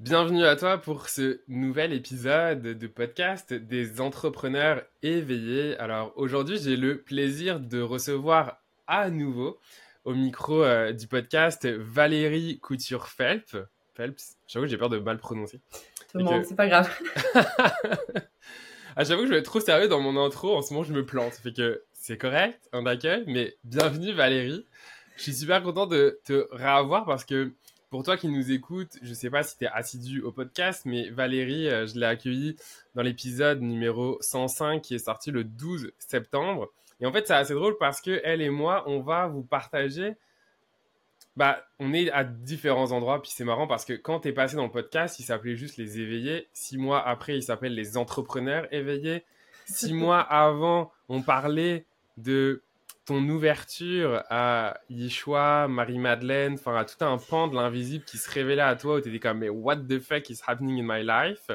Bienvenue à toi pour ce nouvel épisode de podcast des entrepreneurs éveillés. Alors aujourd'hui, j'ai le plaisir de recevoir à nouveau au micro euh, du podcast Valérie Couture-Phelps. Phelps, j'avoue j'ai peur de mal prononcer. Tout le monde, c'est pas grave. ah, j'avoue que je vais être trop sérieux dans mon intro, en ce moment je me plante. Fait que c'est correct, un accueil, mais bienvenue Valérie. Je suis super content de te revoir parce que pour toi qui nous écoutes, je ne sais pas si tu es assidu au podcast, mais Valérie, euh, je l'ai accueillie dans l'épisode numéro 105 qui est sorti le 12 septembre. Et en fait, c'est assez drôle parce que elle et moi, on va vous partager. Bah, on est à différents endroits, puis c'est marrant parce que quand tu es passé dans le podcast, il s'appelait juste les éveillés. Six mois après, il s'appelle les entrepreneurs éveillés. Six mois avant, on parlait de ton ouverture à Yeshua, Marie-Madeleine, enfin à tout un pan de l'invisible qui se révélait à toi où tu étais comme mais what the fuck is happening in my life?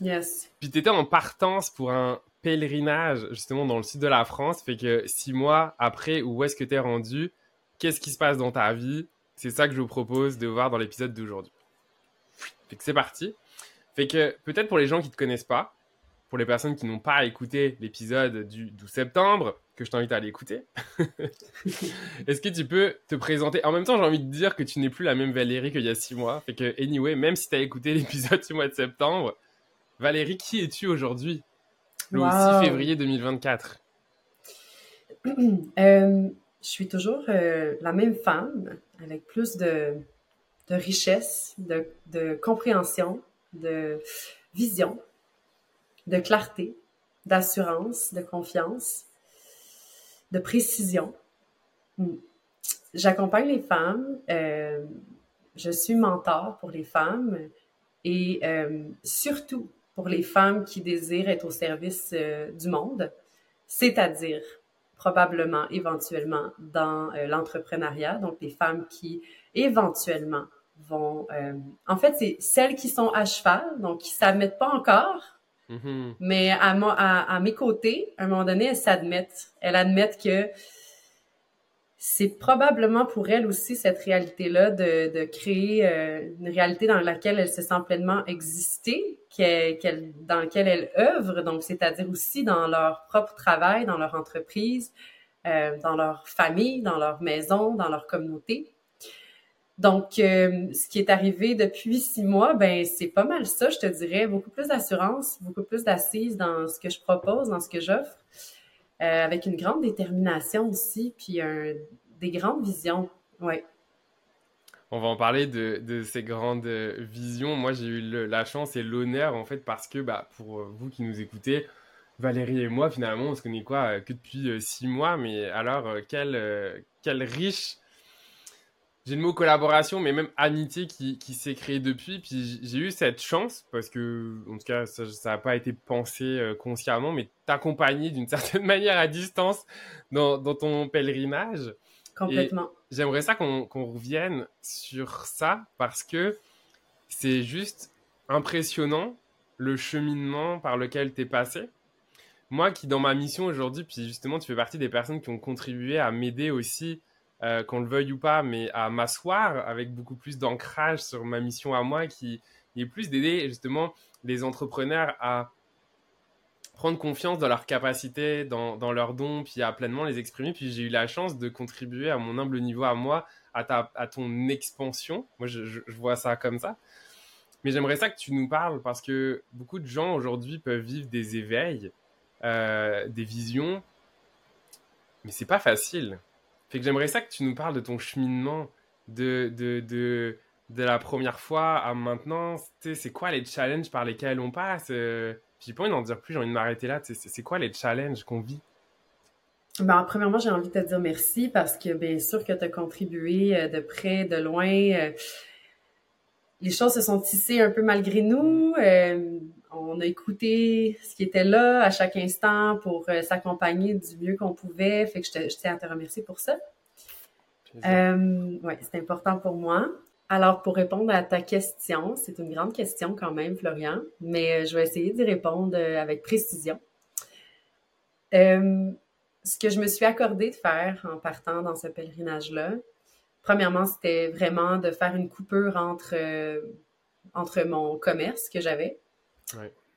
Yes. Puis tu étais en partance pour un pèlerinage justement dans le sud de la France, fait que six mois après, où est-ce que tu es rendu? Qu'est-ce qui se passe dans ta vie? C'est ça que je vous propose de voir dans l'épisode d'aujourd'hui. Fait que c'est parti. Fait que peut-être pour les gens qui te connaissent pas, pour les personnes qui n'ont pas écouté l'épisode du 12 septembre, que je t'invite à aller écouter. Est-ce que tu peux te présenter? En même temps, j'ai envie de dire que tu n'es plus la même Valérie qu'il y a six mois. Fait que, anyway, même si tu as écouté l'épisode du mois de septembre, Valérie, qui es-tu aujourd'hui? Le 6 février 2024. Euh, je suis toujours euh, la même femme, avec plus de, de richesse, de, de compréhension, de vision, de clarté, d'assurance, de confiance de précision. Hmm. J'accompagne les femmes. Euh, je suis mentor pour les femmes et euh, surtout pour les femmes qui désirent être au service euh, du monde, c'est-à-dire probablement, éventuellement, dans l'entrepreneuriat, donc les femmes qui éventuellement vont... en fait, c'est celles qui sont à cheval, donc qui ne s'admettent pas encore, Mm-hmm. Mais à, mes côtés, à un moment donné, elles s'admettent. Elles admettent que c'est probablement pour elles aussi cette réalité-là de, créer euh, une réalité dans laquelle elles se sentent pleinement exister, dans laquelle elles œuvrent, donc c'est-à-dire aussi dans leur propre travail, dans leur entreprise, euh, dans leur famille, dans leur maison, dans leur communauté. Donc, euh, ce qui est arrivé depuis six mois, ben c'est pas mal ça, je te dirais. Beaucoup plus d'assurance, beaucoup plus d'assises dans ce que je propose, dans ce que j'offre, euh, avec une grande détermination aussi, puis des grandes visions. Ouais. On va en parler de, ces grandes visions. Moi, j'ai eu la chance et l'honneur, en fait, parce que bah, pour vous qui nous écoutez, Valérie et moi, finalement, on se connaît quoi que depuis six mois, mais alors, quelle, quelle riche j'ai le mot collaboration, mais même amitié qui, qui s'est créée depuis. Puis j'ai eu cette chance, parce que, en tout cas, ça n'a pas été pensé euh, consciemment, mais t'accompagner d'une certaine manière à distance dans, dans ton pèlerinage. Complètement. J'aimerais ça qu'on revienne sur ça, parce que c'est juste impressionnant le cheminement par lequel tu es passé. Moi qui, dans ma mission aujourd'hui, puis justement, tu fais partie des personnes qui ont contribué à m'aider aussi euh, qu'on le veuille ou pas, mais à m'asseoir avec beaucoup plus d'ancrage sur ma mission à moi, qui est plus d'aider justement les entrepreneurs à prendre confiance dans leurs capacités, dans, dans, leurs dons, puis à pleinement les exprimer. Puis j'ai eu la chance de contribuer à mon humble niveau à moi, à, ta, à ton expansion. Moi, je, vois ça comme ça. Mais j'aimerais ça que tu nous parles parce que beaucoup de gens aujourd'hui peuvent vivre des éveils, euh, des visions, mais c'est pas facile. Fait que j'aimerais ça que tu nous parles de ton cheminement de, de, de, la première fois à maintenant. C'est quoi les challenges par lesquels on passe? Euh, J'ai pas envie d'en dire plus, j'ai envie de m'arrêter là. C'est quoi les challenges qu'on vit? Ben, premièrement, j'ai envie de te dire merci parce que bien sûr que tu as contribué euh, de près, de loin. Euh, les choses se sont tissées un peu malgré nous. On a écouté ce qui était là à chaque instant pour s'accompagner du mieux qu'on pouvait. Fait que je, te, je tiens à te remercier pour ça. Euh, oui, c'est important pour moi. Alors, pour répondre à ta question, c'est une grande question quand même, Florian, mais euh, je vais essayer d'y répondre euh, avec précision. ce que je me suis accordé de faire en partant dans ce pèlerinage-là, premièrement, c'était vraiment de faire une coupure entre entre mon commerce que j'avais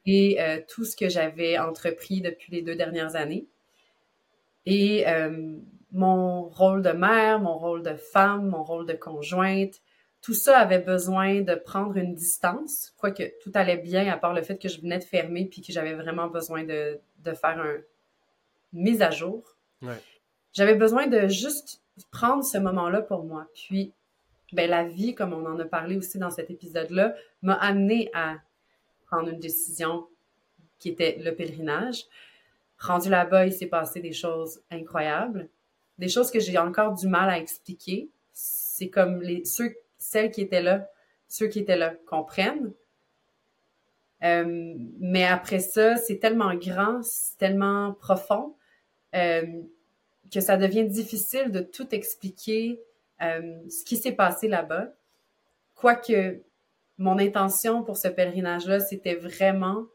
et euh, tout ce que j'avais entrepris depuis les deux dernières années. Et euh, mon rôle de mère, mon rôle de femme, mon rôle de conjointe, tout ça avait besoin de prendre une distance, quoique tout allait bien, à part le fait que je venais de fermer puis que j'avais vraiment besoin de, de faire un mise à jour. J'avais besoin de juste prendre ce moment-là pour moi. Puis, ben, la vie, comme on en a parlé aussi dans cet épisode-là, m'a amené à prendre une décision qui était le pèlerinage. Rendu là-bas, il s'est passé des choses incroyables, des choses que j'ai encore du mal à expliquer. C'est comme les ceux, celles qui étaient là, ceux qui étaient là comprennent. Euh, mais après ça, c'est tellement grand, c'est tellement profond euh, que ça devient difficile de tout expliquer euh, ce qui s'est passé là-bas. Quoique mon intention pour ce pèlerinage-là, c'était vraiment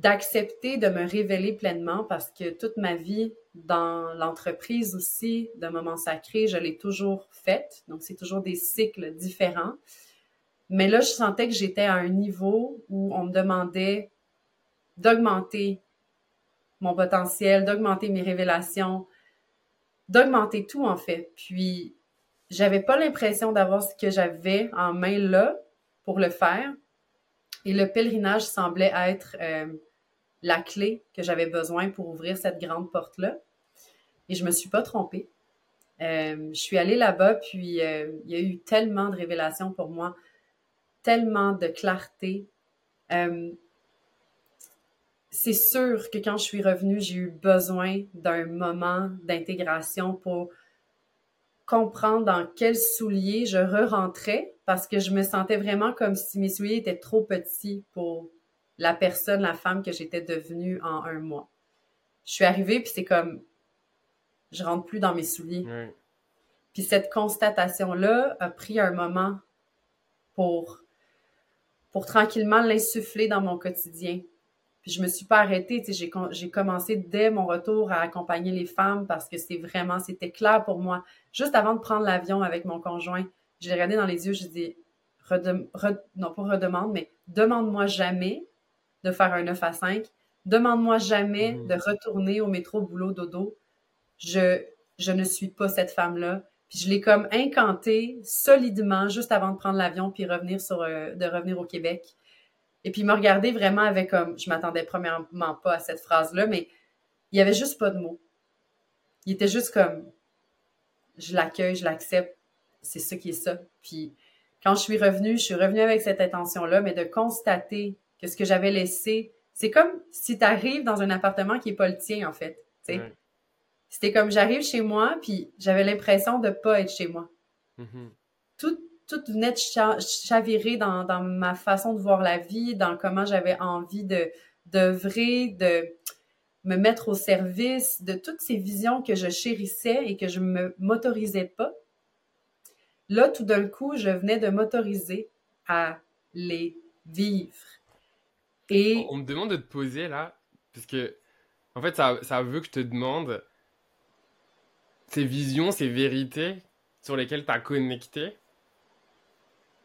d'accepter de me révéler pleinement parce que toute ma vie dans l'entreprise aussi de moments sacrés, je l'ai toujours faite. Donc, c'est toujours des cycles différents. Mais là, je sentais que j'étais à un niveau où on me demandait d'augmenter mon potentiel, d'augmenter mes révélations, d'augmenter tout en fait. Puis, j'avais pas l'impression d'avoir ce que j'avais en main là pour le faire. Et le pèlerinage semblait être euh, la clé que j'avais besoin pour ouvrir cette grande porte-là. Et je me suis pas trompée. Euh, je suis allée là-bas, puis euh, il y a eu tellement de révélations pour moi, tellement de clarté. C'est sûr que quand je suis revenue, j'ai eu besoin d'un moment d'intégration pour comprendre dans quels souliers je re-rentrais parce que je me sentais vraiment comme si mes souliers étaient trop petits pour la personne, la femme que j'étais devenue en un mois. Je suis arrivée, puis c'est comme, je rentre plus dans mes souliers. Puis cette constatation-là a pris un moment pour, pour tranquillement l'insuffler dans mon quotidien. Puis je me suis pas arrêtée, tu sais, j'ai commencé dès mon retour à accompagner les femmes parce que c'était vraiment, c'était clair pour moi. Juste avant de prendre l'avion avec mon conjoint, j'ai regardé dans les yeux, j'ai dit, non pas redemande, mais demande-moi jamais de faire un 9 à 5. Demande-moi jamais mmh. de retourner au métro boulot dodo. Je, je ne suis pas cette femme-là. Puis je l'ai comme incanté solidement juste avant de prendre l'avion puis revenir sur euh, de revenir au Québec. Et puis me regarder vraiment avec comme je m'attendais premièrement pas à cette phrase-là, mais il y avait juste pas de mots. Il était juste comme je l'accueille, je l'accepte, c'est ça qui est ça. Puis quand je suis revenue, je suis revenue avec cette intention-là, mais de constater que ce que j'avais laissé, c'est comme si tu arrives dans un appartement qui est pas le tien, en fait. C'était comme j'arrive chez moi, puis j'avais l'impression de pas être chez moi. Mm-hmm. Tout, tout venait de chavirer dans, ma façon de voir la vie, dans comment j'avais envie de d'œuvrer, de me mettre au service de toutes ces visions que je chérissais et que je me m'autorisais pas. Là, tout d'un coup, je venais de m'autoriser à les vivre. On me demande de te poser là, parce que, en fait, ça, ça veut que je te demande ces visions, ces vérités sur lesquelles tu as connecté.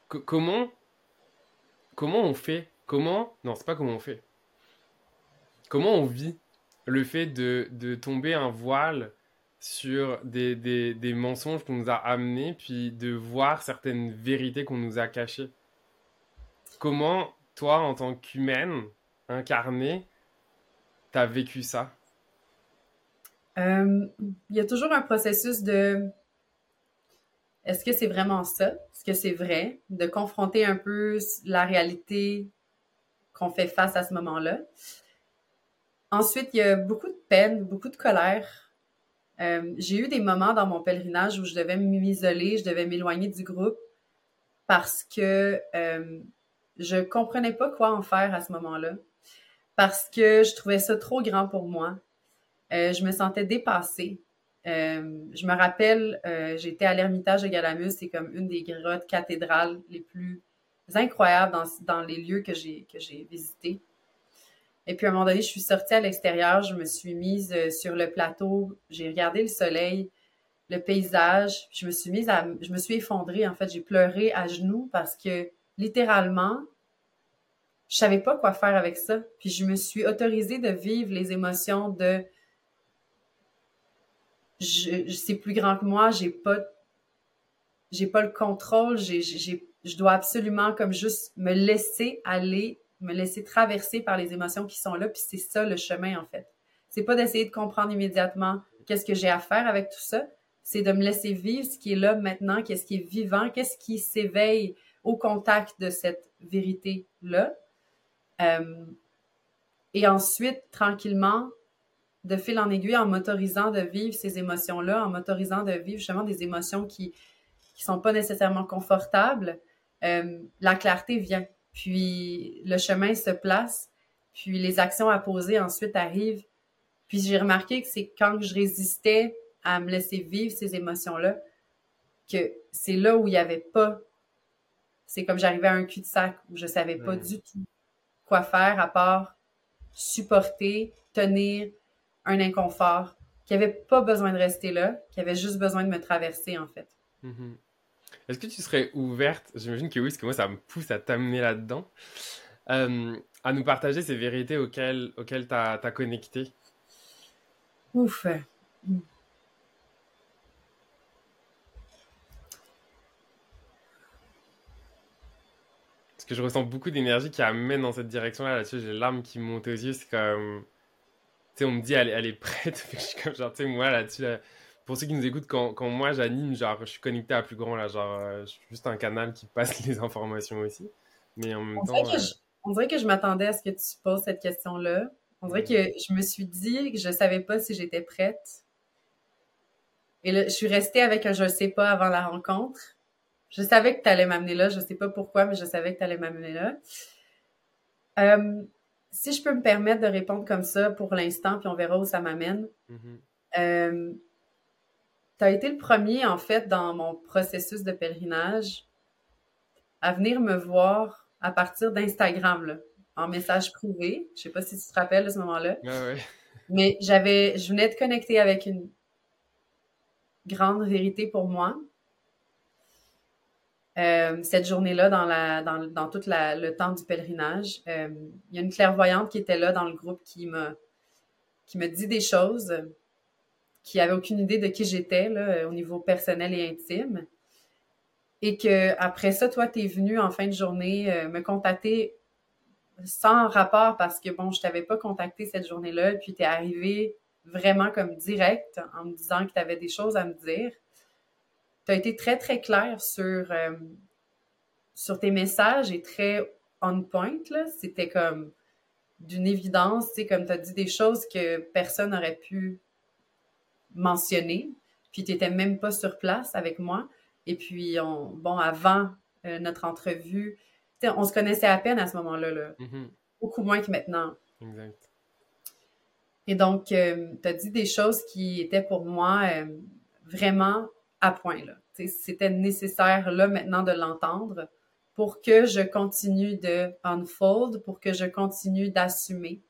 Comment, comment on fait Comment Non, c'est pas comment on fait. Comment on vit le fait de, de tomber un voile sur des, des, des mensonges qu'on nous a amenés, puis de voir certaines vérités qu'on nous a cachées? Comment toi, en tant qu'humaine incarnée, t'as vécu ça? Euh, il y a toujours un processus de est-ce que c'est vraiment ça? Est-ce que c'est vrai? De confronter un peu la réalité qu'on fait face à ce moment-là? Ensuite, il y a beaucoup de peine, beaucoup de colère. Euh, j'ai eu des moments dans mon pèlerinage où je devais m'isoler, je devais m'éloigner du groupe parce que euh, je comprenais pas quoi en faire à ce moment-là parce que je trouvais ça trop grand pour moi. Euh, je me sentais dépassée. Euh, je me rappelle, euh, j'étais à l'Ermitage de Galamus, c'est comme une des grottes cathédrales les plus incroyables dans, dans les lieux que j'ai visités. Et puis à un moment donné, je suis sortie à l'extérieur, je me suis mise euh, sur le plateau, j'ai regardé le soleil, le paysage, je me suis mise à, je me suis effondrée en fait, j'ai pleuré à genoux parce que littéralement, je savais pas quoi faire avec ça. Puis je me suis autorisée de vivre les émotions de je, c'est plus grand que moi, j'ai pas j'ai pas le contrôle, j'ai, j'ai, je dois absolument comme juste me laisser aller, me laisser traverser par les émotions qui sont là, puis c'est ça le chemin en fait. C'est pas d'essayer de comprendre immédiatement qu'est-ce que j'ai à faire avec tout ça, c'est de me laisser vivre ce qui est là maintenant, qu'est-ce qui est vivant, qu'est-ce qui s'éveille au contact de cette vérité-là. Euh, et ensuite, tranquillement, de fil en aiguille, en m'autorisant de vivre ces émotions-là, en m'autorisant de vivre justement des émotions qui qui sont pas nécessairement confortables, euh, la clarté vient. Puis le chemin se place, puis les actions à poser ensuite arrivent. Puis j'ai remarqué que c'est quand je résistais à me laisser vivre ces émotions-là, que c'est là où il n'y avait pas. C'est comme j'arrivais à un cul-de-sac où je savais pas du tout quoi faire à part supporter, tenir un inconfort, qui avait pas besoin de rester là, qui avait juste besoin de me traverser en fait. Mm-hmm. Est-ce que tu serais ouverte, j'imagine que oui, parce que moi ça me pousse à t'amener là-dedans, euh, à nous partager ces vérités auxquelles auxquelles tu as, connecté? Ouf. Parce que je ressens beaucoup d'énergie qui amène dans cette direction-là. Là-dessus, j'ai larmes qui montent aux yeux. C'est comme. Tu sais, on me dit, elle, elle est prête. je suis comme, genre, tu sais, moi, là-dessus, là, pour ceux qui nous écoutent, quand, quand moi j'anime, genre, je suis connecté à plus grand, là, genre, euh, je suis juste un canal qui passe les informations aussi. Mais en même on temps. Dirait je, on dirait que je m'attendais à ce que tu poses cette question-là. On dirait que je me suis dit que je savais pas si j'étais prête. Et là, je suis restée avec un je sais pas avant la rencontre. Je savais que tu allais m'amener là. Je sais pas pourquoi, mais je savais que tu allais m'amener là. Euh, si je peux me permettre de répondre comme ça pour l'instant, puis on verra où ça m'amène. Mm-hmm. euh, tu as été le premier, en fait, dans mon processus de pèlerinage à venir me voir à partir d'Instagram, en message privé. Je sais pas si tu te rappelles de ce moment-là. Mais j'avais, je venais de connecter avec une grande vérité pour moi. Euh, cette journée-là, dans, tout le temps du pèlerinage, euh, il y a une clairvoyante qui était là dans le groupe qui me, dit des choses qui avait aucune idée de qui j'étais là, au niveau personnel et intime. Et que après ça, toi, tu es venu en fin de journée euh, me contacter sans rapport parce que bon, je t'avais pas contacté cette journée-là, puis tu es arrivé vraiment comme direct en me disant que tu avais des choses à me dire. Tu as été très, très clair sur, euh, sur tes messages et très on point. C'était comme d'une évidence, tu sais, comme tu as dit des choses que personne n'aurait pu mentionné, puis tu n'étais même pas sur place avec moi. Et puis, on, bon, avant euh, notre entrevue, on se connaissait à peine à ce moment-là, là. Mm-hmm. beaucoup moins que maintenant. Exact. Et donc, euh, tu as dit des choses qui étaient pour moi euh, vraiment point. C'était nécessaire là maintenant de l'entendre pour que je continue de unfold, pour que je continue d'assumer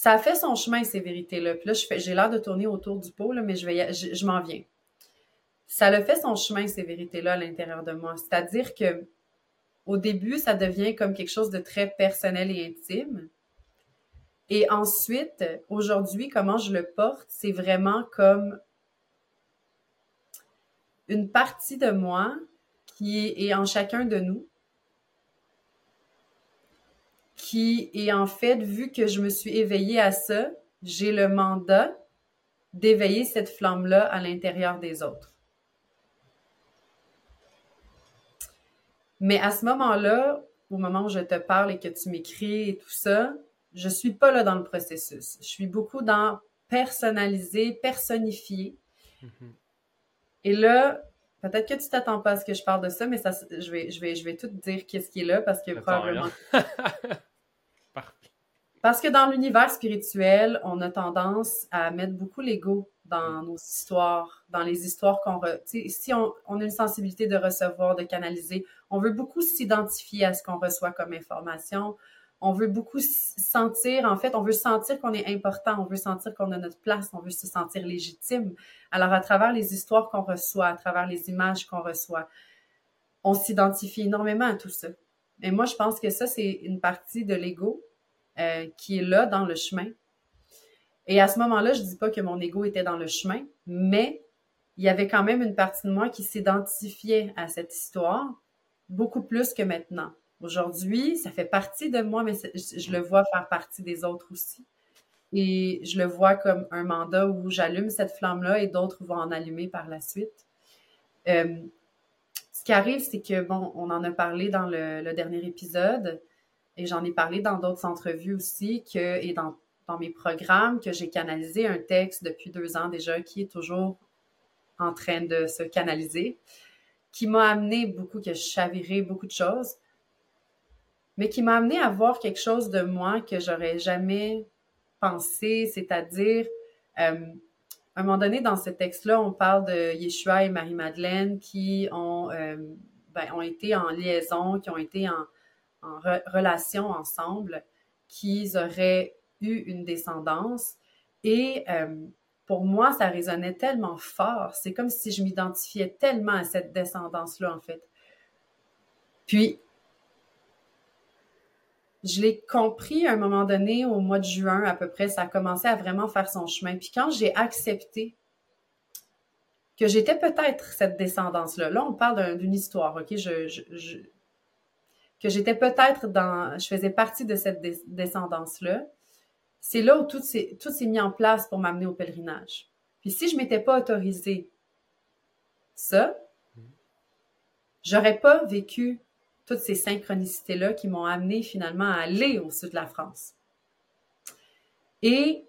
ça a fait son chemin, ces vérités-là. Puis là, j'ai l'air de tourner autour du pot, mais je, vais je, m'en viens. Ça a fait son chemin, ces vérités-là, à l'intérieur de moi. C'est-à-dire que au début, ça devient comme quelque chose de très personnel et intime. Et ensuite, aujourd'hui, comment je le porte, c'est vraiment comme une partie de moi qui est en chacun de nous, qui est en fait, vu que je me suis éveillée à ça, j'ai le mandat d'éveiller cette flamme-là à l'intérieur des autres. Mais à ce moment-là, au moment où je te parle et que tu m'écris et tout ça, je suis pas là dans le processus. Je suis beaucoup dans personnaliser, personnifier. Mm-hmm. Et là, peut-être que tu t'attends pas à ce que je parle de ça, mais ça, je vais, je vais, je vais tout dire qu'est-ce qui est là parce que probablement. Parce que dans l'univers spirituel, on a tendance à mettre beaucoup l'ego dans nos histoires, dans les histoires qu'on... Re... Si on, on, a une sensibilité de recevoir, de canaliser, on veut beaucoup s'identifier à ce qu'on reçoit comme information. On veut beaucoup sentir, en fait, on veut sentir qu'on est important, on veut sentir qu'on a notre place, on veut se sentir légitime. Alors, à travers les histoires qu'on reçoit, à travers les images qu'on reçoit, on s'identifie énormément à tout ça. Et moi, je pense que ça, c'est une partie de l'ego euh, qui est là dans le chemin. Et à ce moment-là, je dis pas que mon ego était dans le chemin, mais il y avait quand même une partie de moi qui s'identifiait à cette histoire beaucoup plus que maintenant. Aujourd'hui, ça fait partie de moi, mais je le vois faire partie des autres aussi. Et je le vois comme un mandat où j'allume cette flamme-là et d'autres vont en allumer par la suite. Euh, ce qui arrive, c'est que, bon, on en a parlé dans le, dernier épisode et j'en ai parlé dans d'autres entrevues aussi que, et dans, dans mes programmes que j'ai canalisé un texte depuis deux ans déjà qui est toujours en train de se canaliser, qui m'a amené beaucoup, que je chavirais beaucoup de choses, mais qui m'a amené à voir quelque chose de moi que j'aurais jamais pensé, c'est-à-dire, euh, à un moment donné, dans ce texte-là, on parle de Yeshua et Marie-Madeleine qui ont, euh, ben, ont été en liaison, qui ont été en, relation ensemble, qu'ils auraient eu une descendance. Et euh, pour moi, ça résonnait tellement fort. C'est comme si je m'identifiais tellement à cette descendance-là, en fait. Puis, je l'ai compris à un moment donné, au mois de juin à peu près, ça a commencé à vraiment faire son chemin. Puis quand j'ai accepté que j'étais peut-être cette descendance-là, là on parle d'une histoire, ok, je, que j'étais peut-être dans, je faisais partie de cette descendance-là, c'est là où tout s'est, tout s'est mis en place pour m'amener au pèlerinage. Puis si je m'étais pas autorisé ça, j'aurais pas vécu toutes ces synchronicités-là qui m'ont amené finalement à aller au sud de la France. Et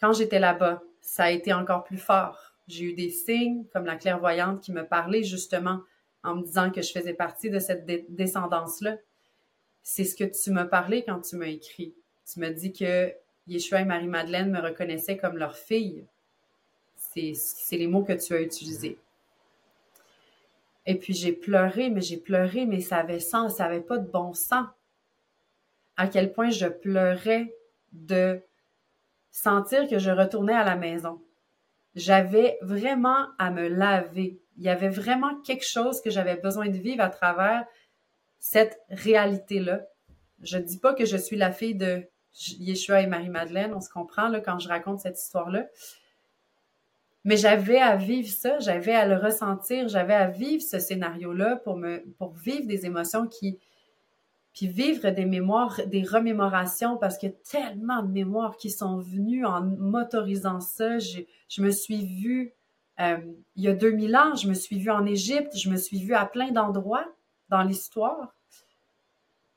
quand j'étais là-bas, ça a été encore plus fort. J'ai eu des signes comme la clairvoyante qui me parlait justement en me disant que je faisais partie de cette descendance-là. C'est ce que tu m'as parlé quand tu m'as écrit. Tu m'as dit que Yeshua et Marie-Madeleine me reconnaissaient comme leur fille. C'est les mots que tu as utilisés. Et puis j'ai pleuré, mais j'ai pleuré, mais ça avait sens, ça avait pas de bon sens. À quel point je pleurais de sentir que je retournais à la maison. J'avais vraiment à me laver. Il y avait vraiment quelque chose que j'avais besoin de vivre à travers cette réalité-là. Je dis pas que je suis la fille de Yeshua et Marie-Madeleine, on se comprend là, quand je raconte cette histoire-là. Mais j'avais à vivre ça, j'avais à le ressentir, j'avais à vivre ce scénario-là pour me, pour vivre des émotions qui, puis vivre des mémoires, des remémorations, parce qu'il y a tellement de mémoires qui sont venues en m'autorisant ça. Je, je, me suis vue, euh, il y a 2000 ans, je me suis vue en Égypte, je me suis vue à plein d'endroits dans l'histoire.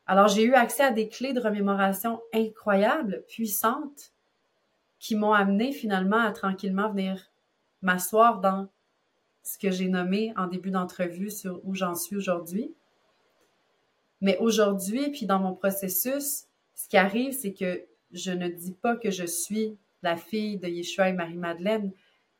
Alors, j'ai eu accès à des clés de remémoration incroyables, puissantes, qui m'ont amené finalement à tranquillement venir m'asseoir dans ce que j'ai nommé en début d'entrevue sur où j'en suis aujourd'hui. Mais aujourd'hui, puis dans mon processus, ce qui arrive, c'est que je ne dis pas que je suis la fille de Yeshua et Marie-Madeleine.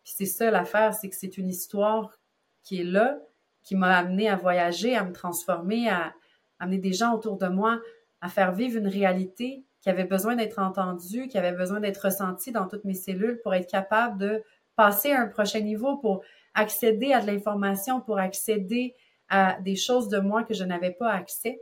Puis c'est ça l'affaire, c'est que c'est une histoire qui est là, qui m'a amené à voyager, à me transformer, à, amener des gens autour de moi, à faire vivre une réalité qui avait besoin d'être entendue, qui avait besoin d'être ressentie dans toutes mes cellules pour être capable de passer à un prochain niveau, pour accéder à de l'information, pour accéder à des choses de moi que je n'avais pas accès.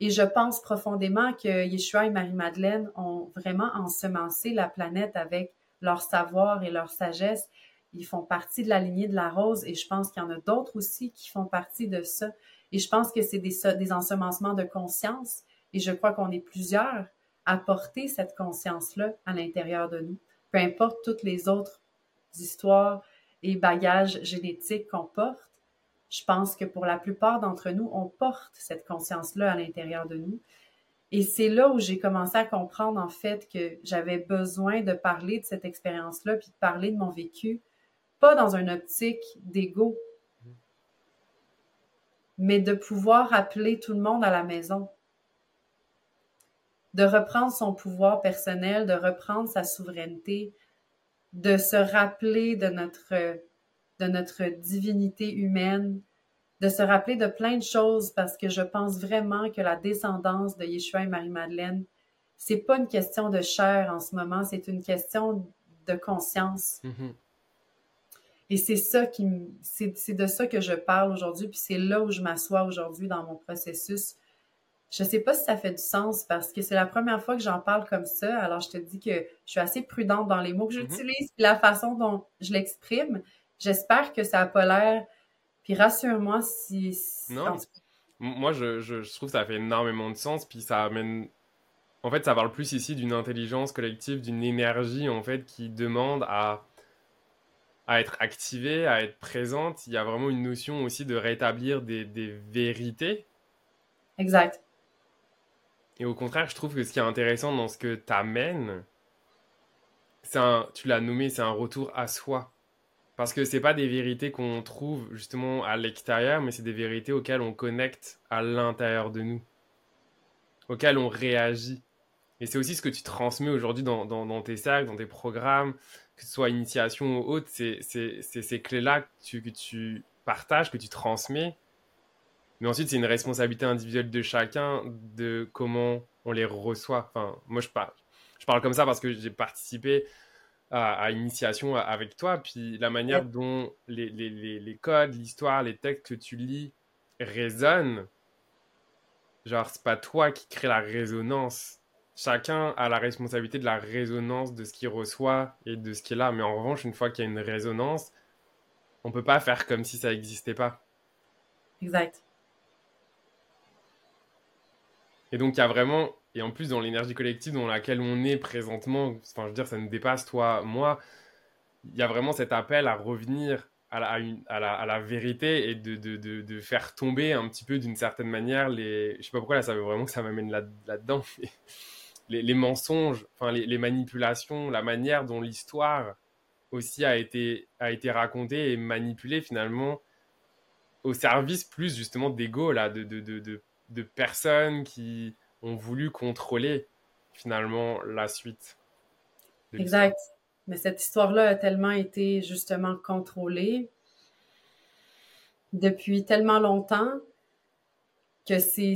Et je pense profondément que Yeshua et Marie-Madeleine ont vraiment ensemencé la planète avec leur savoir et leur sagesse. Ils font partie de la lignée de la rose et je pense qu'il y en a d'autres aussi qui font partie de ça. Et je pense que c'est des, des ensemencements de conscience et je crois qu'on est plusieurs à porter cette conscience-là à l'intérieur de nous, peu importe toutes les autres histoires et bagages génétiques qu'on porte, je pense que pour la plupart d'entre nous, on porte cette conscience-là à l'intérieur de nous. Et c'est là où j'ai commencé à comprendre en fait que j'avais besoin de parler de cette expérience-là, puis de parler de mon vécu, pas dans une optique d'ego, mais de pouvoir appeler tout le monde à la maison, de reprendre son pouvoir personnel, de reprendre sa souveraineté, de se rappeler de notre, de notre divinité humaine, de se rappeler de plein de choses parce que je pense vraiment que la descendance de Yeshua et Marie-Madeleine, c'est pas une question de chair en ce moment, c'est une question de conscience. Mm-hmm. Et c'est ça qui c'est de ça que je parle aujourd'hui, puis c'est là où je m'assois aujourd'hui dans mon processus. Je sais pas si ça fait du sens parce que c'est la première fois que j'en parle comme ça. Alors je te dis que je suis assez prudente dans les mots que mm-hmm. j'utilise, et la façon dont je l'exprime. J'espère que ça a pas l'air. Puis rassure-moi si. non. Moi, je, je, je, trouve que ça fait énormément de sens. Puis ça amène. En fait, ça parle plus ici d'une intelligence collective, d'une énergie, en fait, qui demande à, à être activée, à être présente. Il y a vraiment une notion aussi de rétablir des, des vérités. Exact. Et au contraire, je trouve que ce qui est intéressant dans ce que tu amènes, c'est un, tu l'as nommé, c'est un retour à soi. Parce que c'est pas des vérités qu'on trouve justement à l'extérieur, mais c'est des vérités auxquelles on connecte à l'intérieur de nous, auxquelles on réagit. Et c'est aussi ce que tu transmets aujourd'hui dans, dans, tes cercles, dans tes programmes, que ce soit initiation ou autre, c'est ces clés-là que tu partages, que tu transmets. Mais ensuite, c'est une responsabilité individuelle de chacun de comment on les reçoit. Enfin, moi, je parle, je parle comme ça parce que j'ai participé à, initiation avec toi. Puis la manière dont les, les, les, codes, l'histoire, les textes que tu lis résonnent, genre, c'est pas toi qui crée la résonance. Chacun a la responsabilité de la résonance de ce qu'il reçoit et de ce qui est là. Mais en revanche, une fois qu'il y a une résonance, on peut pas faire comme si ça n'existait pas. Exact. Et donc, il y a vraiment et en plus dans l'énergie collective dans laquelle on est présentement, enfin je veux dire, ça nous dépasse toi, moi, il y a vraiment cet appel à revenir à la, vérité et de, faire tomber un petit peu d'une certaine manière les... Je sais pas pourquoi là, ça veut vraiment que ça m'amène là, là-dedans. les, les, mensonges, enfin les, manipulations, la manière dont l'histoire aussi a été, racontée et manipulée finalement au service plus justement d'ego, là, de personnes qui ont voulu contrôler finalement la suite. Exact. Mais cette histoire-là a tellement été justement contrôlée depuis tellement longtemps que c'est,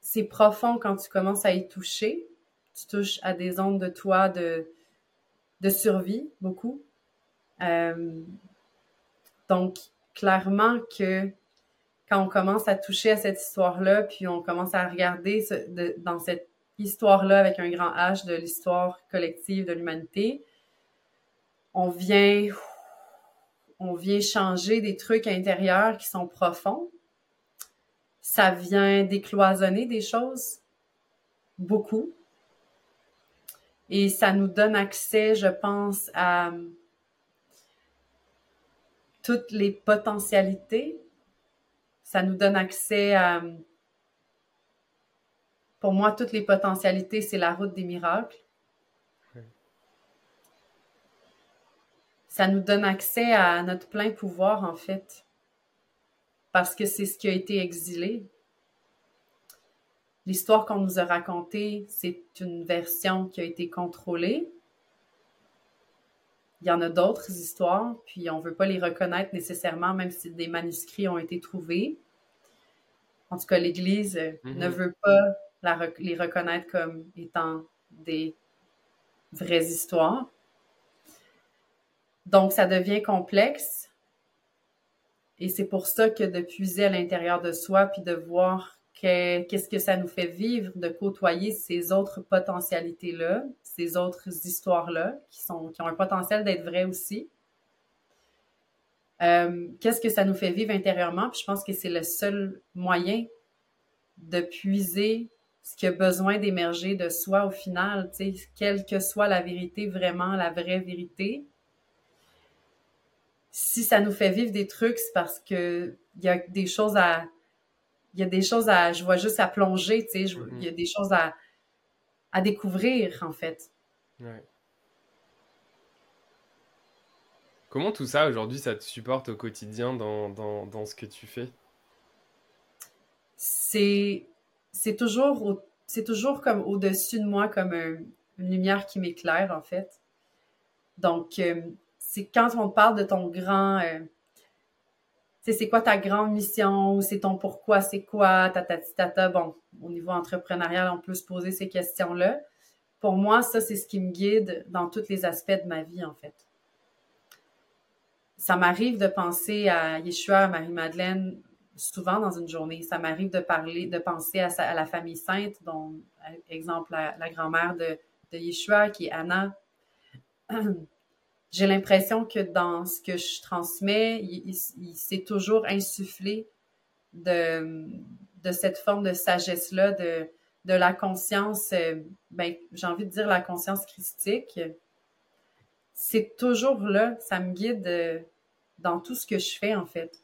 c'est profond quand tu commences à y toucher. Tu touches à des ondes de toi de, de survie, beaucoup. Euh, donc, clairement que quand on commence à toucher à cette histoire-là, puis on commence à regarder dans cette histoire-là avec un grand H de l'histoire collective de l'humanité, on vient, on vient changer des trucs intérieurs qui sont profonds. Ça vient décloisonner des choses, beaucoup. Et ça nous donne accès, je pense, à toutes les potentialités ça nous donne accès à, pour moi, toutes les potentialités, c'est la route des miracles. Ça nous donne accès à notre plein pouvoir, en fait, parce que c'est ce qui a été exilé. L'histoire qu'on nous a racontée, c'est une version qui a été contrôlée. Il y en a d'autres histoires, puis on ne veut pas les reconnaître nécessairement, même si des manuscrits ont été trouvés en tout cas, l'Église euh, mm-hmm. ne veut pas les reconnaître comme étant des vraies histoires. Donc, ça devient complexe. Et c'est pour ça que de puiser à l'intérieur de soi, puis de voir qu'est-ce que ça nous fait vivre, de côtoyer ces autres potentialités-là, ces autres histoires-là, qui, sont, qui ont un potentiel d'être vraies aussi. Euh, qu'est-ce que ça nous fait vivre intérieurement? Puis je pense que c'est le seul moyen de puiser ce qui a besoin d'émerger de soi au final, quelle que soit la vérité, vraiment la vraie vérité. Si ça nous fait vivre des trucs, c'est parce que il y a des choses à, il y a des choses à, je vois juste à plonger, tu sais, il y a des choses à, à découvrir en fait. Ouais. Comment tout ça, aujourd'hui, ça te supporte au quotidien dans, dans, dans ce que tu fais? C'est, toujours, toujours comme au-dessus de moi, comme une lumière qui m'éclaire, en fait. Donc, euh, c'est quand on parle de ton grand, euh, c'est quoi ta grande mission ou c'est ton pourquoi, c'est quoi, tata, tata. Bon, au niveau entrepreneurial, on peut se poser ces questions-là. Pour moi, ça, c'est ce qui me guide dans tous les aspects de ma vie, en fait ça m'arrive de penser à Yeshua, à Marie-Madeleine, souvent dans une journée. Ça m'arrive de parler, de penser à, la famille sainte, dont, exemple, la, grand-mère de, Yeshua, qui est Anna. J'ai l'impression que dans ce que je transmets, il, s'est toujours insufflé de, de cette forme de sagesse-là, de, de la conscience, euh, ben, j'ai envie de dire la conscience christique. C'est toujours là, ça me guide euh, dans tout ce que je fais, en fait.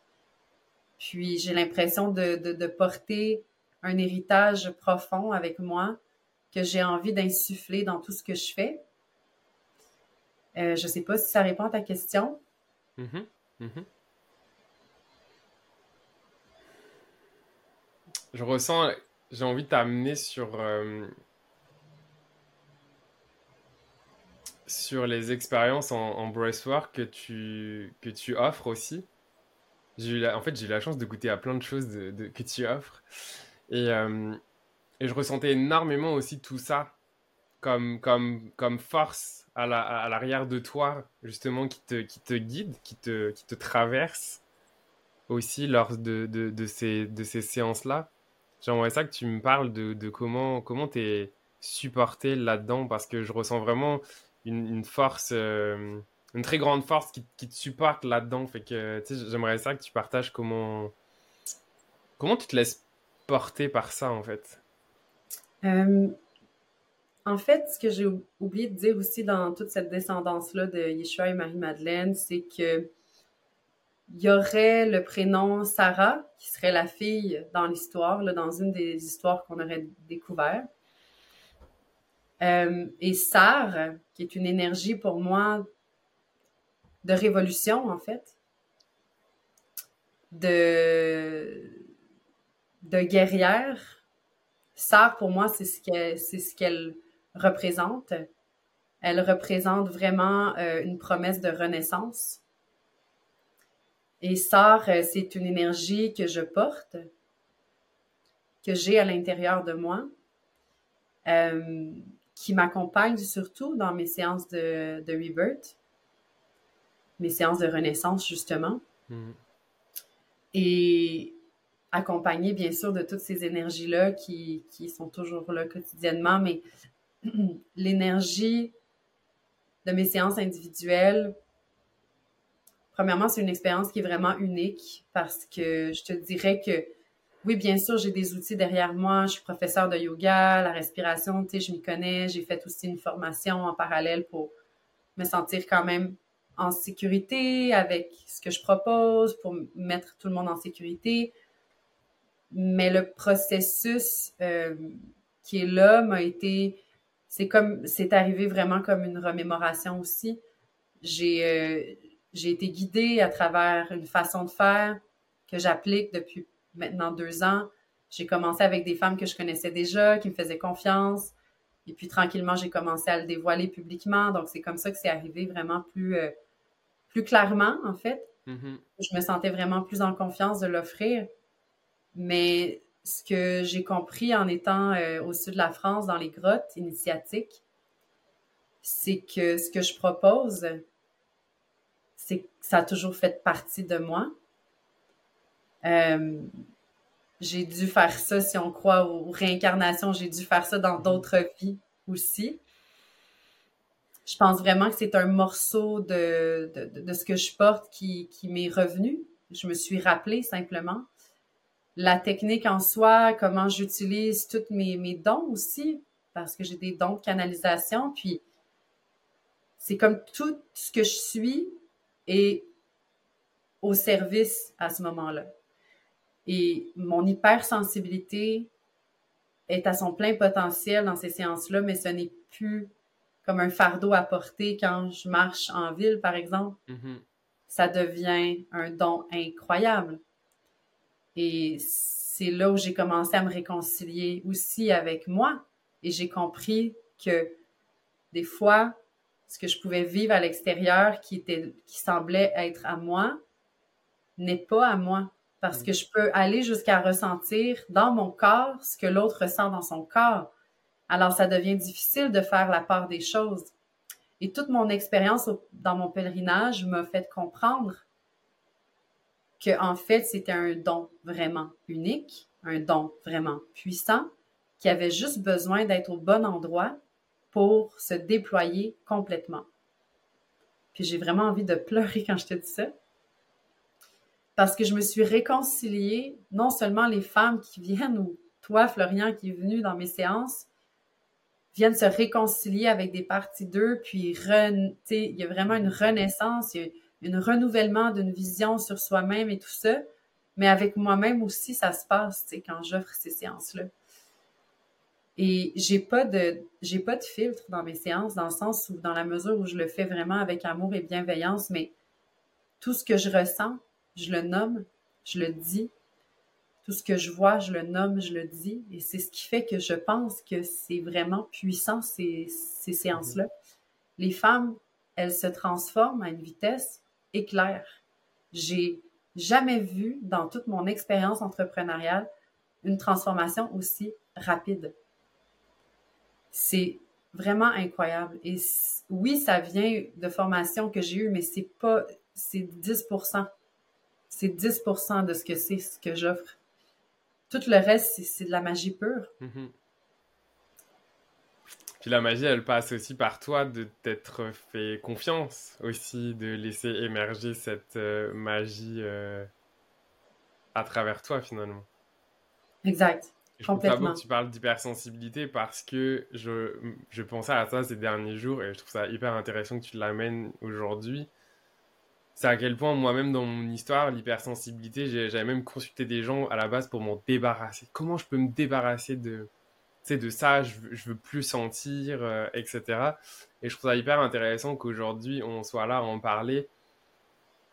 Puis j'ai l'impression de, porter un héritage profond avec moi que j'ai envie d'insuffler dans tout ce que je fais. Euh, je ne sais pas si ça répond à ta question. Mm-hmm. Mm-hmm. Je ressens, j'ai envie de t'amener sur, euh, sur les expériences en, en breathwork que tu, que tu offres aussi. J'ai en fait, j'ai eu la chance de goûter à plein de choses que tu offres. Et, euh, et, je ressentais énormément aussi tout ça comme, comme, comme force à, la, à l'arrière de toi, justement, qui te, qui te guide, qui te, qui te traverse aussi lors de, de, de ces, de ces séances-là. J'aimerais ça que tu me parles de, de comment comment es supporté là-dedans, parce que je ressens vraiment une, force... Euh, une très grande force qui, te supporte là-dedans. Fait que, j'aimerais ça que tu partages comment, comment tu te laisses porter par ça, en fait. Euh, en fait, ce que j'ai oublié de dire aussi dans toute cette descendance-là de Yeshua et Marie-Madeleine, c'est que il y aurait le prénom Sarah, qui serait la fille dans l'histoire, dans une des histoires qu'on aurait découvert. Euh, et Sar, qui est une énergie pour moi de révolution, en fait, de, guerrière. Sarah, pour moi, c'est ce qu'elle, représente. Elle représente vraiment euh, une promesse de renaissance. Et Sarah, euh, c'est une énergie que je porte, que j'ai à l'intérieur de moi, qui m'accompagne surtout dans mes séances de, de rebirth mes séances de renaissance, justement. Mm. Et accompagné, bien sûr, de toutes ces énergies-là qui, qui, sont toujours là quotidiennement, mais l'énergie de mes séances individuelles, premièrement, c'est une expérience qui est vraiment unique parce que je te dirais que, oui, bien sûr, j'ai des outils derrière moi. Je suis professeur de yoga, la respiration, tu sais, je m'y connais. J'ai fait aussi une formation en parallèle pour me sentir quand même en sécurité avec ce que je propose pour mettre tout le monde en sécurité. Mais le processus euh, qui est là m'a été, c'est comme, c'est arrivé vraiment comme une remémoration aussi. J'ai, euh, j'ai été guidée à travers une façon de faire que j'applique depuis maintenant deux ans. J'ai commencé avec des femmes que je connaissais déjà, qui me faisaient confiance. Et puis tranquillement, j'ai commencé à le dévoiler publiquement. Donc c'est comme ça que c'est arrivé vraiment plus, euh, plus clairement, en fait. Mm-hmm. Je me sentais vraiment plus en confiance de l'offrir. Mais ce que j'ai compris en étant euh, au sud de la France, dans les grottes initiatiques, c'est que ce que je propose, c'est que ça a toujours fait partie de moi. Euh, j'ai dû faire ça, si on croit aux réincarnations, j'ai dû faire ça dans mm-hmm. d'autres vies aussi je pense vraiment que c'est un morceau de, de, ce que je porte qui, qui m'est revenu. Je me suis rappelé simplement. La technique en soi, comment j'utilise tous mes, mes dons aussi, parce que j'ai des dons de canalisation. Puis, c'est comme tout ce que je suis est au service à ce moment-là. Et mon hypersensibilité est à son plein potentiel dans ces séances-là, mais ce n'est plus comme un fardeau à porter quand je marche en ville, par exemple, mm-hmm. ça devient un don incroyable. Et c'est là où j'ai commencé à me réconcilier aussi avec moi. Et j'ai compris que des fois, ce que je pouvais vivre à l'extérieur qui était, qui semblait être à moi, n'est pas à moi. Parce mm. que je peux aller jusqu'à ressentir dans mon corps ce que l'autre ressent dans son corps. Alors, ça devient difficile de faire la part des choses. Et toute mon expérience dans mon pèlerinage m'a fait comprendre que en fait, c'était un don vraiment unique, un don vraiment puissant, qui avait juste besoin d'être au bon endroit pour se déployer complètement. Puis j'ai vraiment envie de pleurer quand je te dis ça. Parce que je me suis réconciliée, non seulement les femmes qui viennent, ou toi, Florian, qui est venu dans mes séances, viennent se réconcilier avec des parties d'eux, puis il y a vraiment une renaissance, il y a un renouvellement d'une vision sur soi-même et tout ça. Mais avec moi-même aussi, ça se passe, quand j'offre ces séances-là. Et j'ai pas de j'ai pas de filtre dans mes séances dans le sens où dans la mesure où je le fais vraiment avec amour et bienveillance, mais tout ce que je ressens, je le nomme, je le dis, tout ce que je vois, je le nomme, je le dis. Et c'est ce qui fait que je pense que c'est vraiment puissant, ces, ces séances-là. Les femmes, elles se transforment à une vitesse éclair. J'ai jamais vu dans toute mon expérience entrepreneuriale une transformation aussi rapide. C'est vraiment incroyable. Et oui, ça vient de formations que j'ai eues, mais c'est pas, c'est 10 C'est 10% de ce que c'est, ce que j'offre. Tout le reste, c'est de la magie pure. Mm-hmm. Puis la magie, elle passe aussi par toi de t'être fait confiance aussi, de laisser émerger cette euh, magie euh, à travers toi finalement. Exact. je Complètement. que tu parles d'hypersensibilité parce que je, je pensais à ça ces derniers jours et je trouve ça hyper intéressant que tu l'amènes aujourd'hui c'est à quel point moi-même dans mon histoire, l'hypersensibilité, j'avais même consulté des gens à la base pour m'en débarrasser. Comment je peux me débarrasser de, de ça, je, veux plus sentir, euh, etc. Et je trouve ça hyper intéressant qu'aujourd'hui on soit là à en parler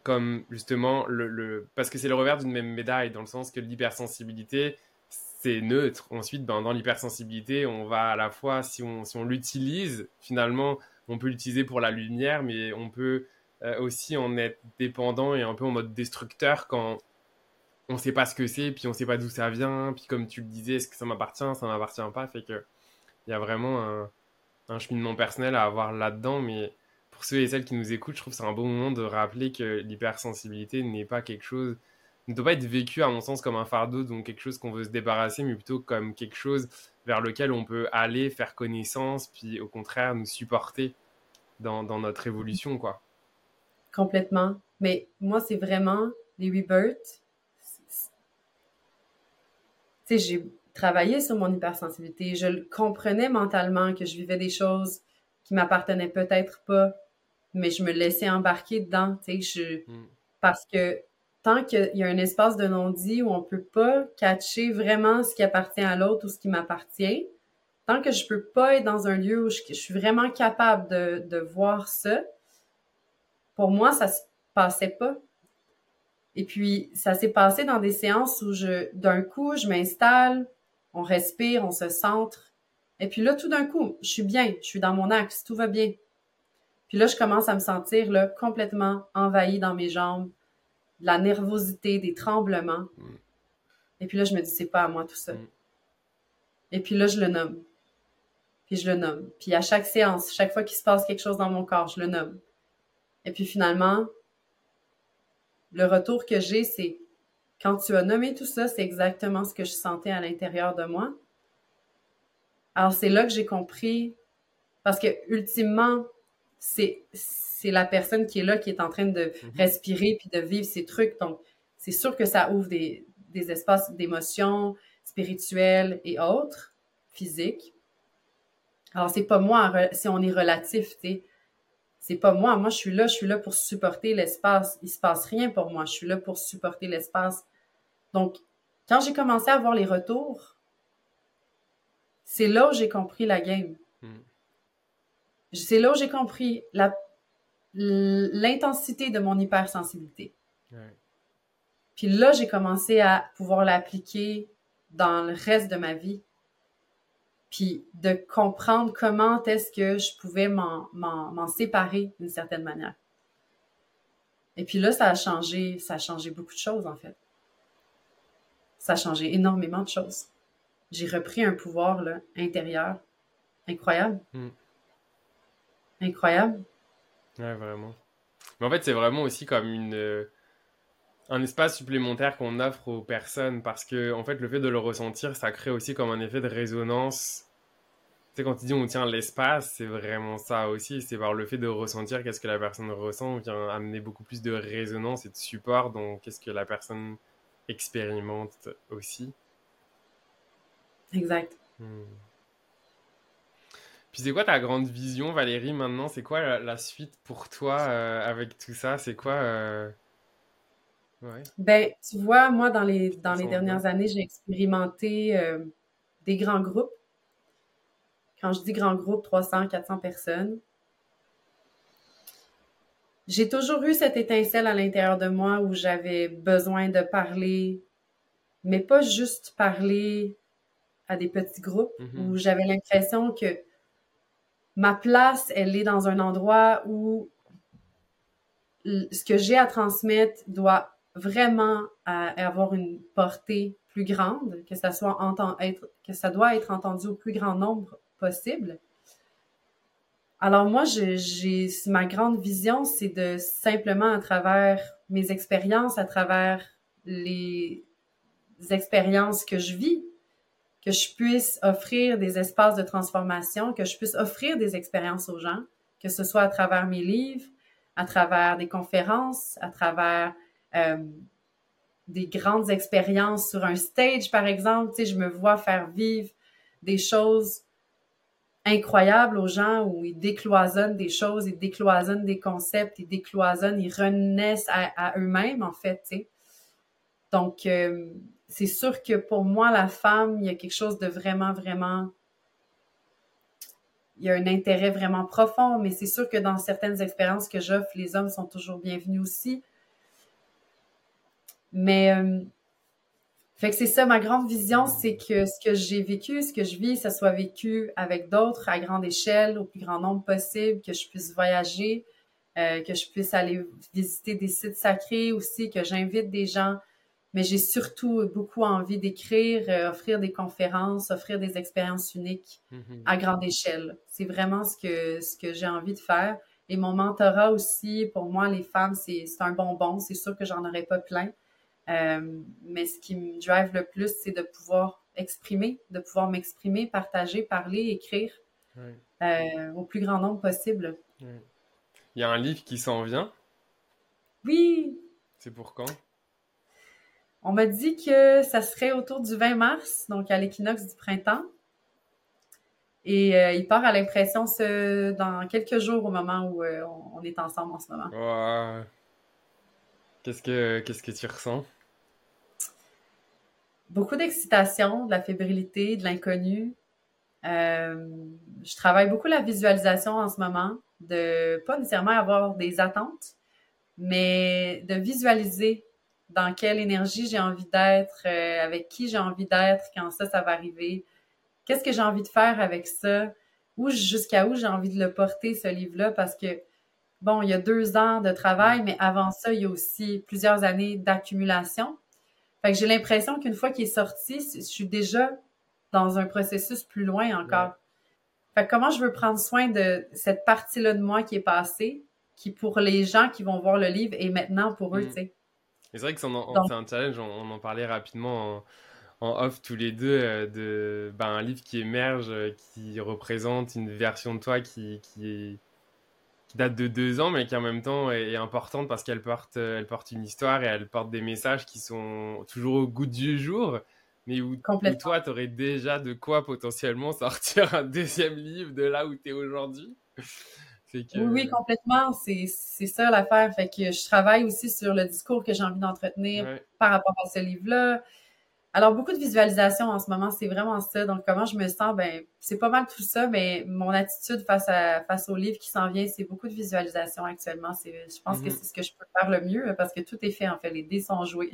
comme justement le, parce que c'est le revers d'une même médaille dans le sens que l'hypersensibilité c'est neutre. Ensuite, ben, dans l'hypersensibilité, on va à la fois, si on, si on l'utilise, finalement, on peut l'utiliser pour la lumière, mais on peut euh, aussi en être dépendant et un peu en mode destructeur quand on sait pas ce que c'est, puis on sait pas d'où ça vient, puis comme tu le disais, est-ce que ça m'appartient, ça m'appartient pas, fait que il y a vraiment un, un cheminement personnel à avoir là-dedans, mais pour ceux et celles qui nous écoutent, je trouve que c'est un bon moment de rappeler que l'hypersensibilité n'est pas quelque chose, ne doit pas être vécu à mon sens comme un fardeau, donc quelque chose qu'on veut se débarrasser, mais plutôt comme quelque chose vers lequel on peut aller, faire connaissance, puis au contraire nous supporter dans, dans notre évolution, quoi. Complètement. Mais moi, c'est vraiment les rebirths. Tu sais, j'ai travaillé sur mon hypersensibilité. Je comprenais mentalement que je vivais des choses qui m'appartenaient peut-être pas, mais je me laissais embarquer dedans. Tu sais, je... Hmm. Parce que tant qu'il y a un espace de non-dit où on peut pas catcher vraiment ce qui appartient à l'autre ou ce qui m'appartient, tant que je peux pas être dans un lieu où je, suis vraiment capable de, de voir ça, pour moi, ça se passait pas. Et puis, ça s'est passé dans des séances où je, d'un coup, je m'installe, on respire, on se centre. Et puis là, tout d'un coup, je suis bien, je suis dans mon axe, tout va bien. Puis là, je commence à me sentir là, complètement envahie dans mes jambes, de la nervosité, des tremblements. Mm. Et puis là, je me dis, c'est pas à moi tout ça. Mm. Et puis là, je le nomme. Puis je le nomme. Puis à chaque séance, chaque fois qu'il se passe quelque chose dans mon corps, je le nomme. Et puis finalement, le retour que j'ai, c'est quand tu as nommé tout ça, c'est exactement ce que je sentais à l'intérieur de moi. Alors c'est là que j'ai compris, parce que ultimement, c'est c'est la personne qui est là qui est en train de mhm. respirer puis de vivre ces trucs. Donc c'est sûr que ça ouvre des, des espaces d'émotions spirituelles et autres, physiques. Alors c'est pas moi si on est relatif, tu sais c'est pas moi. Moi, je suis là, je suis là pour supporter l'espace. Il se passe rien pour moi. Je suis là pour supporter l'espace. Donc, quand j'ai commencé à voir les retours, c'est là où j'ai compris la game. Hmm. C'est là où j'ai compris l'intensité de mon hypersensibilité. Puis là, j'ai commencé à pouvoir l'appliquer dans le reste de ma vie puis de comprendre comment est-ce que je pouvais m'en séparer d'une certaine manière. Et puis là, ça a changé, ça a changé beaucoup de choses en fait. Ça a changé énormément de choses. J'ai repris un pouvoir là, intérieur incroyable. Hmm. incroyable. Ouais, vraiment. Mais en fait, c'est vraiment aussi comme une, euh, un espace supplémentaire qu'on offre aux personnes parce que, en fait, le fait de le ressentir, ça crée aussi comme un effet de résonance. Tu sais, quand tu dis on tient l'espace, c'est vraiment ça aussi. C'est par le fait de ressentir qu'est-ce que la personne ressent vient amener beaucoup plus de résonance et de support dans qu'est-ce que la personne expérimente aussi. Exact. Hmm. Puis c'est quoi ta grande vision, Valérie, maintenant? C'est quoi la, suite pour toi euh, avec tout ça? C'est quoi... Euh, ben, tu vois, moi, dans les, dans les dernières années, j'ai expérimenté euh, des grands groupes. Quand je dis grands groupes, 300, 400 personnes. J'ai toujours eu cette étincelle à l'intérieur de moi où j'avais besoin de parler, mais pas juste parler à des petits groupes, mm-hmm. où j'avais l'impression que ma place, elle est dans un endroit où ce que j'ai à transmettre doit vraiment avoir une portée plus grande, que ça soit être, que ça doit être entendu au plus grand nombre possible. Alors moi, j'ai ma grande vision, c'est de simplement à travers mes expériences, à travers les expériences que je vis, que je puisse offrir des espaces de transformation, que je puisse offrir des expériences aux gens, que ce soit à travers mes livres, à travers des conférences, à travers euh, des grandes expériences sur un stage, par exemple. Tu je me vois faire vivre des choses incroyables aux gens où ils décloisonnent des choses, ils décloisonnent des concepts, ils décloisonnent, ils renaissent à, eux-mêmes, en fait. Donc, euh, c'est sûr que pour moi, la femme, il y a quelque chose de vraiment, vraiment... Il y a un intérêt vraiment profond, mais c'est sûr que dans certaines expériences que j'offre, les hommes sont toujours bienvenus aussi. Mais... Euh, fait que c'est ça, ma grande vision, c'est que ce que j'ai vécu, ce que je vis, ça soit vécu avec d'autres à grande échelle, au plus grand nombre possible, que je puisse voyager, euh, que je puisse aller visiter des sites sacrés aussi, que j'invite des gens mais j'ai surtout beaucoup envie d'écrire, euh, offrir des conférences, offrir des expériences uniques mm-hmm. à grande échelle. C'est vraiment ce que, ce que j'ai envie de faire. Et mon mentorat aussi, pour moi, les femmes, c'est un bonbon. C'est sûr que j'en aurais pas plein. Euh, mais ce qui me drive le plus, c'est de pouvoir exprimer, de pouvoir m'exprimer, partager, parler, écrire euh, au plus grand nombre possible. Il y a un livre qui s'en vient. Oui. C'est pour quand? On m'a dit que ça serait autour du 20 mars, donc à l'équinoxe du printemps. Et euh, il part à l'impression dans quelques jours au moment où euh, on, est ensemble en ce moment. Qu'est-ce que qu'est-ce que tu ressens? Beaucoup d'excitation, de la fébrilité, de l'inconnu. Euh, je travaille beaucoup la visualisation en ce moment, de pas nécessairement avoir des attentes, mais de visualiser dans quelle énergie j'ai envie d'être, euh, avec qui j'ai envie d'être quand ça, ça va arriver. Qu'est-ce que j'ai envie de faire avec ça? Ou jusqu'à où j'ai envie de le porter, ce livre-là, parce que, bon, il y a deux ans de travail, mais avant ça, il y a aussi plusieurs années d'accumulation. Fait que j'ai l'impression qu'une fois qu'il est sorti, je suis déjà dans un processus plus loin encore. Fait que comment je veux prendre soin de cette partie-là de moi qui est passée, qui pour les gens qui vont voir le livre est maintenant pour eux, mm. tu sais? C'est vrai que c'est un challenge, on, en parlait rapidement en, off tous les deux, euh, de ben, un livre qui émerge, euh, qui représente une version de toi qui, qui, date de deux ans, mais qui en même temps est, importante parce qu'elle porte, euh, elle porte une histoire et elle porte des messages qui sont toujours au goût du jour, mais où, où toi, tu aurais déjà de quoi potentiellement sortir un deuxième livre de là où tu es aujourd'hui. Oui, complètement. C'est ça l'affaire. Fait que je travaille aussi sur le discours que j'ai envie d'entretenir par rapport à ce livre-là. Alors, beaucoup de visualisation en ce moment, c'est vraiment ça. Donc, comment je me sens, ben, c'est pas mal tout ça, mais mon attitude face à face au livre qui s'en vient, c'est beaucoup de visualisation actuellement. Je pense que mm-hmm. c'est ce que je peux faire le mieux parce que tout est fait, en fait. Les dés sont joués.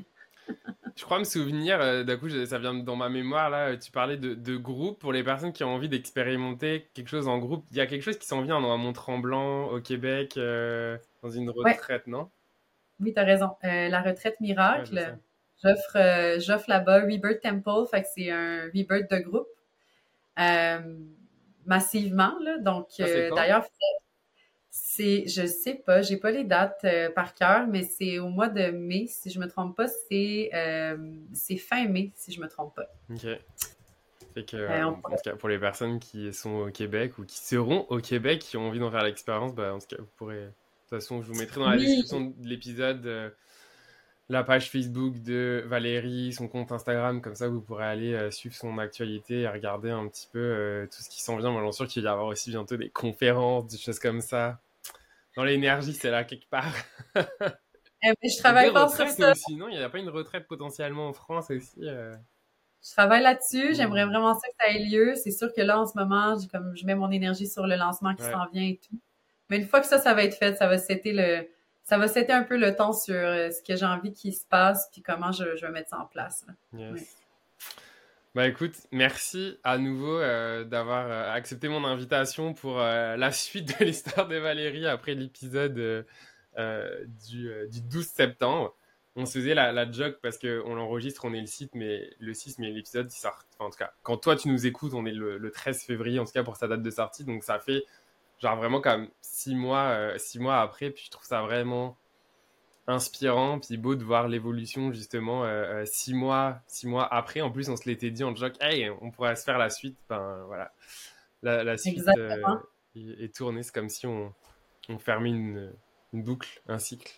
Je crois me souvenir, euh, d'un coup, ça vient dans ma mémoire, là, tu parlais de, de groupe pour les personnes qui ont envie d'expérimenter quelque chose en groupe. Il y a quelque chose qui s'en vient dans un Mont-Tremblant, au Québec, euh, dans une retraite, non? Oui, tu as raison. Euh, la retraite miracle, j'offre, j'offre là-bas Rebirth Temple, fait que c'est un rebirth de groupe, massivement, là. Donc, ah, d'ailleurs, C'est, je sais pas, j'ai pas les dates euh, par cœur, mais c'est au mois de mai, si je me trompe pas, c'est euh, c'est fin mai, si je me trompe pas. Ok. Fait que, euh, en tout cas, pour les personnes qui sont au Québec ou qui seront au Québec, qui ont envie d'en faire l'expérience, bah, en tout cas, vous pourrez. De toute façon, je vous mettrai dans la description de l'épisode la page Facebook de Valérie, son compte Instagram, comme ça vous pourrez aller suivre son actualité et regarder un petit peu tout ce qui s'en vient. Moi, j'en suis sûr qu'il va y avoir aussi bientôt des conférences, des choses comme ça. Dans l'énergie, c'est là quelque part. Eh ben, je travaille pas sur ça. Aussi, non, il n'y a pas une retraite potentiellement en France aussi. Euh. Je travaille là-dessus. J'aimerais vraiment ça que ça ait lieu. C'est sûr que là, en ce moment, comme je mets mon énergie sur le lancement qui s'en vient et tout. Mais une fois que ça, ça va être fait, ça va c'était le, ça va c'était un peu le temps sur euh, ce que j'ai envie qu'il se passe puis comment je, je, vais mettre ça en place. Yes. Bah écoute, merci à nouveau euh, d'avoir euh, accepté mon invitation pour euh, la suite de l'histoire de Valérie après l'épisode du, du, 12 septembre. On se faisait la, la joke parce qu'on l'enregistre, on est le site, mais le 6, mais l'épisode, ça, en tout cas, quand toi tu nous écoutes, on est le, le, 13 février, en tout cas pour sa date de sortie, donc ça fait genre vraiment comme six mois, six mois après, puis je trouve ça vraiment inspirant, puis beau de voir l'évolution justement euh, euh, six mois, six mois après. En plus, on se l'était dit en joke, hey, on pourrait se faire la suite. Ben voilà, la, suite euh, est, tournée. C'est comme si on, on fermait une, une, boucle, un cycle.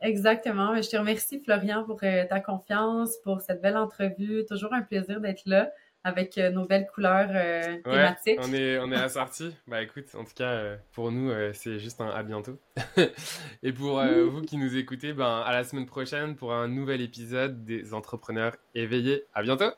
Exactement. Je te remercie Florian pour ta confiance, pour cette belle entrevue. Toujours un plaisir d'être là avec euh, nos belles couleurs euh, thématiques. On est, on est assortis. bah écoute, en tout cas, euh, pour nous, c'est juste un à bientôt. Et pour vous qui nous écoutez, ben, à la semaine prochaine pour un nouvel épisode des entrepreneurs éveillés. À bientôt!